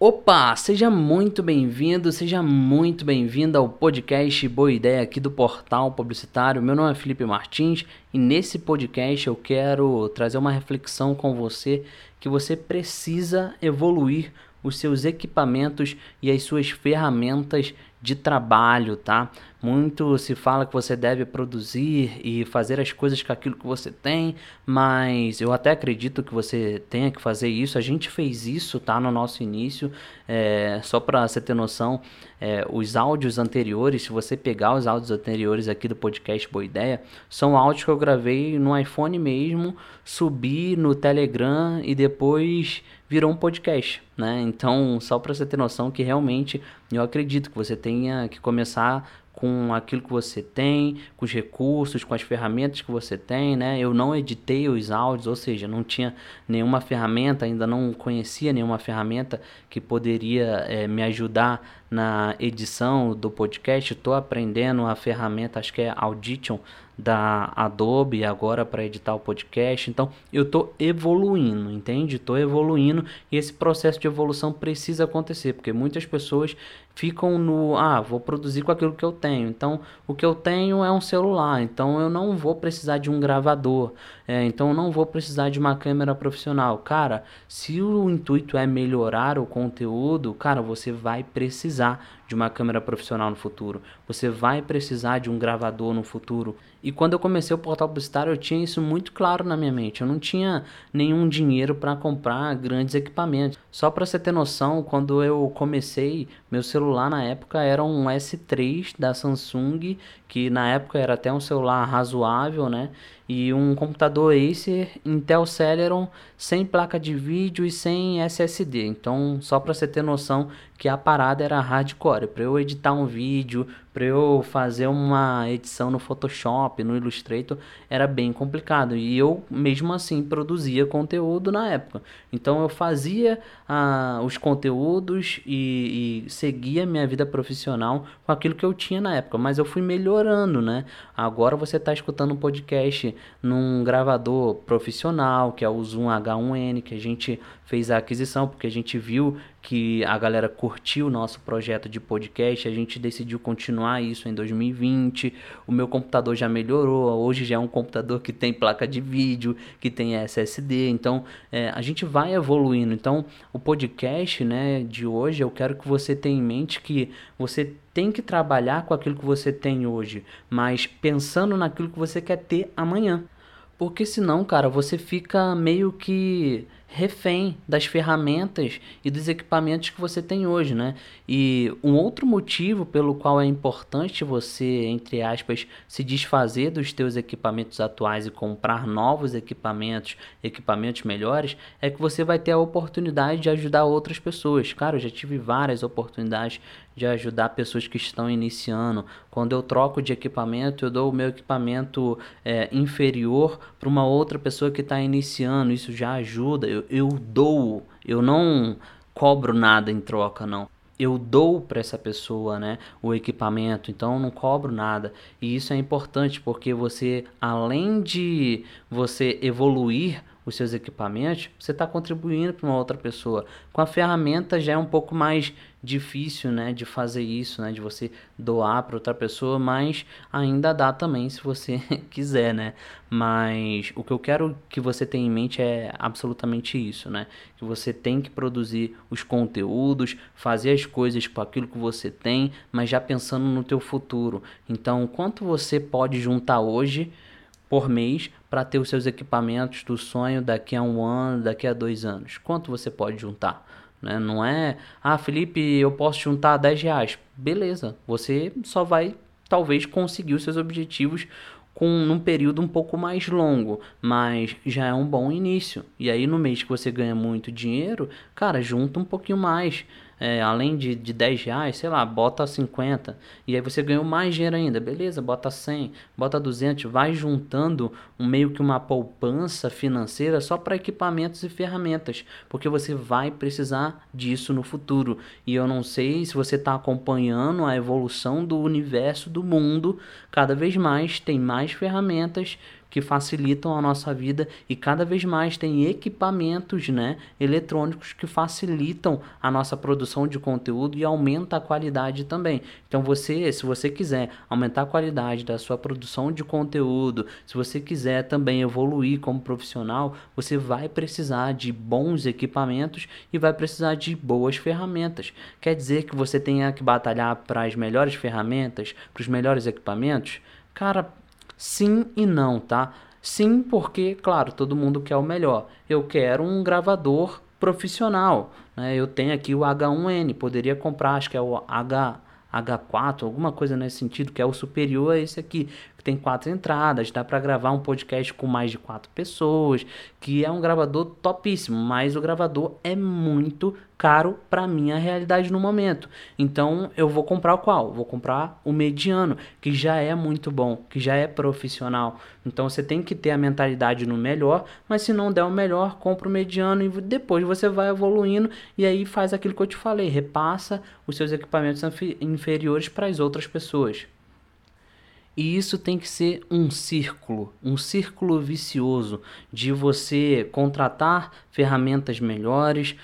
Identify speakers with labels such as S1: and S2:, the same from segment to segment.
S1: Opa, seja muito bem-vindo, seja muito bem-vinda ao podcast Boa Ideia aqui do Portal Publicitário. Meu nome é Felipe Martins e nesse podcast eu quero trazer uma reflexão com você que você precisa evoluir os seus equipamentos e as suas ferramentas de trabalho, tá? Muito se fala que você deve produzir e fazer as coisas com aquilo que você tem, mas eu até acredito que você tenha que fazer isso. A gente fez isso, tá? No nosso início, é, só para você ter noção, é, os áudios anteriores, se você pegar os áudios anteriores aqui do podcast Boa Ideia, são áudios que eu gravei no iPhone mesmo, subi no Telegram e depois virou um podcast, né? Então, só para você ter noção que realmente eu acredito que você tenha que começar com aquilo que você tem, com os recursos, com as ferramentas que você tem, né? Eu não editei os áudios, ou seja, não tinha nenhuma ferramenta, ainda não conhecia nenhuma ferramenta que poderia é, me ajudar na edição do podcast. Estou aprendendo a ferramenta, acho que é Audition da Adobe agora para editar o podcast. Então, eu estou evoluindo, entende? Estou evoluindo e esse processo de evolução precisa acontecer, porque muitas pessoas ficam no, ah, vou produzir com aquilo que eu tenho. Então, o que eu tenho é um celular, então eu não vou precisar de um gravador, é, então eu não vou precisar de uma câmera profissional. Cara, se o intuito é melhorar o conteúdo, cara, você vai precisar analisar de uma câmera profissional no futuro. Você vai precisar de um gravador no futuro. E quando eu comecei o portal publicitário, eu tinha isso muito claro na minha mente. Eu não tinha nenhum dinheiro para comprar grandes equipamentos. Só para você ter noção, quando eu comecei, meu celular na época era um S3 da Samsung, que na época era até um celular razoável, né? e um computador Acer Intel Celeron sem placa de vídeo e sem SSD. Então, só para você ter noção que a parada era hardcore. Para eu editar um vídeo, para eu fazer uma edição no Photoshop, no Illustrator, era bem complicado. E eu, mesmo assim, produzia conteúdo na época. Então, eu fazia ah, os conteúdos e, e seguia minha vida profissional com aquilo que eu tinha na época. Mas eu fui melhorando, né? Agora você está escutando um podcast num gravador profissional, que é o Zoom H1N, que a gente fez a aquisição porque a gente viu que a galera curtiu o nosso projeto de podcast, a gente decidiu continuar isso em 2020. O meu computador já melhorou, hoje já é um computador que tem placa de vídeo, que tem SSD, então é, a gente vai evoluindo. Então, o podcast né, de hoje, eu quero que você tenha em mente que você tem que trabalhar com aquilo que você tem hoje, mas pensando naquilo que você quer ter amanhã. Porque senão, cara, você fica meio que refém das ferramentas e dos equipamentos que você tem hoje, né? E um outro motivo pelo qual é importante você, entre aspas, se desfazer dos teus equipamentos atuais e comprar novos equipamentos, equipamentos melhores, é que você vai ter a oportunidade de ajudar outras pessoas. Cara, eu já tive várias oportunidades de ajudar pessoas que estão iniciando. Quando eu troco de equipamento, eu dou o meu equipamento é, inferior para uma outra pessoa que está iniciando. Isso já ajuda. Eu, eu dou, eu não cobro nada em troca, não eu dou para essa pessoa né, o equipamento, então eu não cobro nada. E isso é importante porque você, além de você evoluir os seus equipamentos, você está contribuindo para uma outra pessoa. Com a ferramenta já é um pouco mais difícil, né, de fazer isso, né, de você doar para outra pessoa, mas ainda dá também se você quiser, né? Mas o que eu quero que você tenha em mente é absolutamente isso, né? Que você tem que produzir os conteúdos, fazer as coisas com aquilo que você tem, mas já pensando no teu futuro. Então, quanto você pode juntar hoje por mês para ter os seus equipamentos do sonho daqui a um ano, daqui a dois anos? Quanto você pode juntar? Né? Não é, ah, Felipe, eu posso juntar 10 reais. Beleza, você só vai talvez conseguir os seus objetivos com num período um pouco mais longo, mas já é um bom início. E aí no mês que você ganha muito dinheiro, cara, junta um pouquinho mais é, além de, de 10 reais, sei lá, bota 50. E aí você ganhou mais dinheiro ainda. Beleza, bota 100, bota 200. Vai juntando um, meio que uma poupança financeira só para equipamentos e ferramentas. Porque você vai precisar disso no futuro. E eu não sei se você está acompanhando a evolução do universo, do mundo. Cada vez mais tem mais ferramentas que facilitam a nossa vida e cada vez mais tem equipamentos, né, eletrônicos que facilitam a nossa produção de conteúdo e aumenta a qualidade também. Então você, se você quiser aumentar a qualidade da sua produção de conteúdo, se você quiser também evoluir como profissional, você vai precisar de bons equipamentos e vai precisar de boas ferramentas. Quer dizer que você tenha que batalhar para as melhores ferramentas, para os melhores equipamentos? Cara, sim e não, tá? Sim, porque, claro, todo mundo quer o melhor. Eu quero um gravador profissional. Né? Eu tenho aqui o H1N, poderia comprar, acho que é o H, H4, alguma coisa nesse sentido, que é o superior a esse aqui tem quatro entradas, dá para gravar um podcast com mais de quatro pessoas, que é um gravador topíssimo, mas o gravador é muito caro para minha realidade no momento. Então eu vou comprar qual? Vou comprar o mediano, que já é muito bom, que já é profissional. Então você tem que ter a mentalidade no melhor, mas se não der o melhor, compra o mediano e depois você vai evoluindo e aí faz aquilo que eu te falei, repassa os seus equipamentos inferiores para as outras pessoas. E isso tem que ser um círculo, um círculo vicioso de você contratar ferramentas melhores,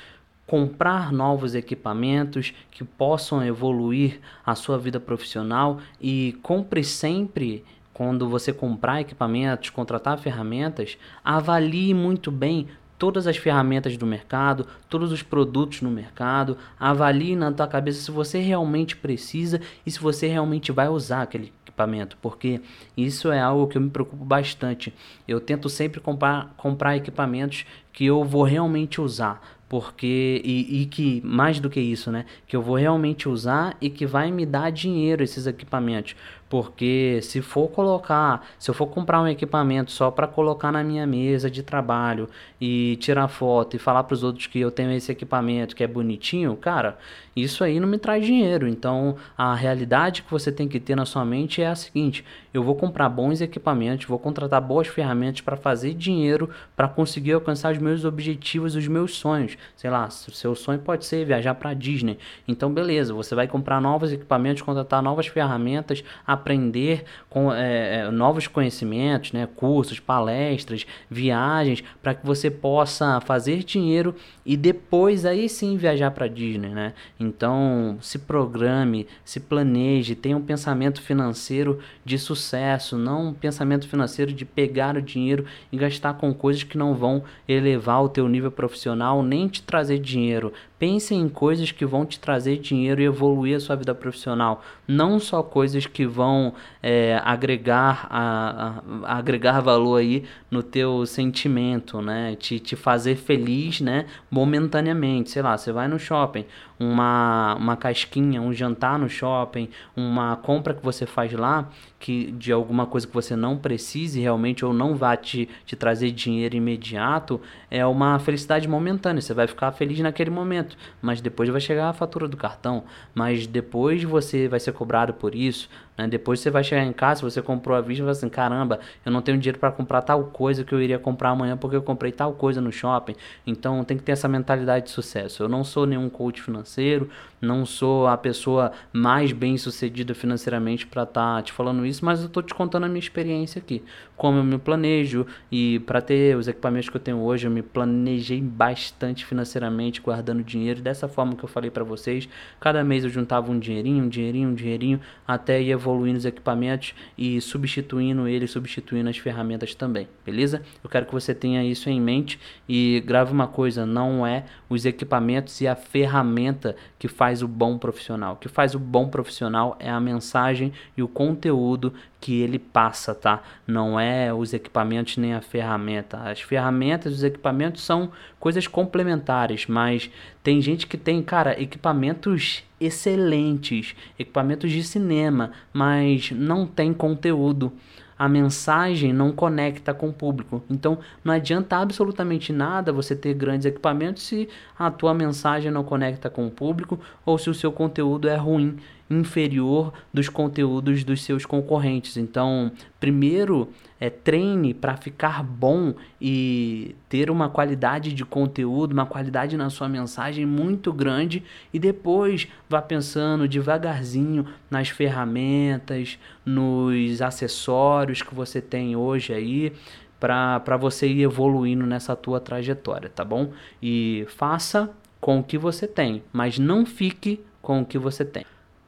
S1: comprar novos equipamentos que possam evoluir a sua vida profissional e compre sempre quando você comprar equipamentos, contratar ferramentas, avalie muito bem todas as ferramentas do mercado, todos os produtos no mercado, avalie na tua cabeça se você realmente precisa e se você realmente vai usar aquele equipamento, porque isso é algo que eu me preocupo bastante. Eu tento sempre comprar, comprar equipamentos que eu vou realmente usar, porque e, e, que mais do que isso, né, que eu vou realmente usar e que vai me dar dinheiro esses equipamentos, porque se for colocar, se eu for comprar um equipamento só para colocar na minha mesa de trabalho e tirar foto e falar para os outros que eu tenho esse equipamento que é bonitinho, cara, isso aí não me traz dinheiro. Então, a realidade que você tem que ter na sua mente é a seguinte: eu vou comprar bons equipamentos, vou contratar boas ferramentas para fazer dinheiro, para conseguir alcançar os meus objetivos, os meus sonhos. Sei lá, seu sonho pode ser viajar para Disney. Então, beleza, você vai comprar novos equipamentos, contratar novas ferramentas, aprender com é, é, novos conhecimentos, né, cursos, palestras, viagens, para que você possa fazer dinheiro e depois aí sim viajar para Disney, né? Então, se programe, se planeje, tenha um pensamento financeiro de sucesso, não um pensamento financeiro de pegar o dinheiro e gastar com coisas que não vão elevar o teu nível profissional nem te trazer dinheiro. Pense em coisas que vão te trazer dinheiro e evoluir a sua vida profissional, não só coisas que vão é, agregar, a, a, agregar valor aí no teu sentimento, né? Te, te fazer feliz, né? Momentaneamente, sei lá, você vai no shopping, uma, uma casquinha, um jantar no shopping, uma compra que você faz lá, que de alguma coisa que você não precise realmente ou não vá te, te trazer dinheiro imediato, é uma felicidade momentânea. Você vai ficar feliz naquele momento, mas depois vai chegar a fatura do cartão, mas depois você vai ser cobrado por isso, né? Depois você vai chegar em casa, você comprou a vista e vai assim, caramba, eu não tenho dinheiro para comprar tal coisa que eu iria comprar amanhã porque eu comprei tal coisa no shopping. Então tem que ter essa mentalidade de sucesso. Eu não sou nenhum coach financeiro, não sou a pessoa mais bem sucedida financeiramente para estar tá te falando isso, mas eu estou te contando a minha experiência aqui. Como eu me planejo e para ter os equipamentos que eu tenho hoje, eu me planejei bastante financeiramente, guardando dinheiro dessa forma que eu falei para vocês. Cada mês eu juntava um dinheirinho, um dinheirinho, um dinheirinho, até ir evoluindo os equipamentos e substituindo ele, substituindo as ferramentas também, beleza? Eu quero que você tenha isso em mente e grave uma coisa, não é os equipamentos e a ferramenta que faz o bom profissional. O que faz o bom profissional é a mensagem e o conteúdo que ele passa, tá? Não é os equipamentos nem a ferramenta. As ferramentas, os equipamentos são coisas complementares, mas tem gente que tem, cara, equipamentos excelentes, equipamentos de cinema, mas não tem conteúdo a mensagem não conecta com o público. Então não adianta absolutamente nada você ter grandes equipamentos se a tua mensagem não conecta com o público ou se o seu conteúdo é ruim, inferior dos conteúdos dos seus concorrentes. Então, primeiro é, treine para ficar bom e ter uma qualidade de conteúdo, uma qualidade na sua mensagem muito grande e depois vá pensando devagarzinho nas ferramentas, nos acessórios que você tem hoje aí para você ir evoluindo nessa tua trajetória, tá bom? E faça com o que você tem, mas não fique com o que você tem.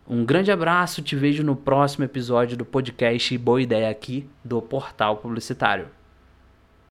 S1: Um grande abraço, te vejo no próximo episódio do podcast Boa Ideia aqui do Portal Publicitário.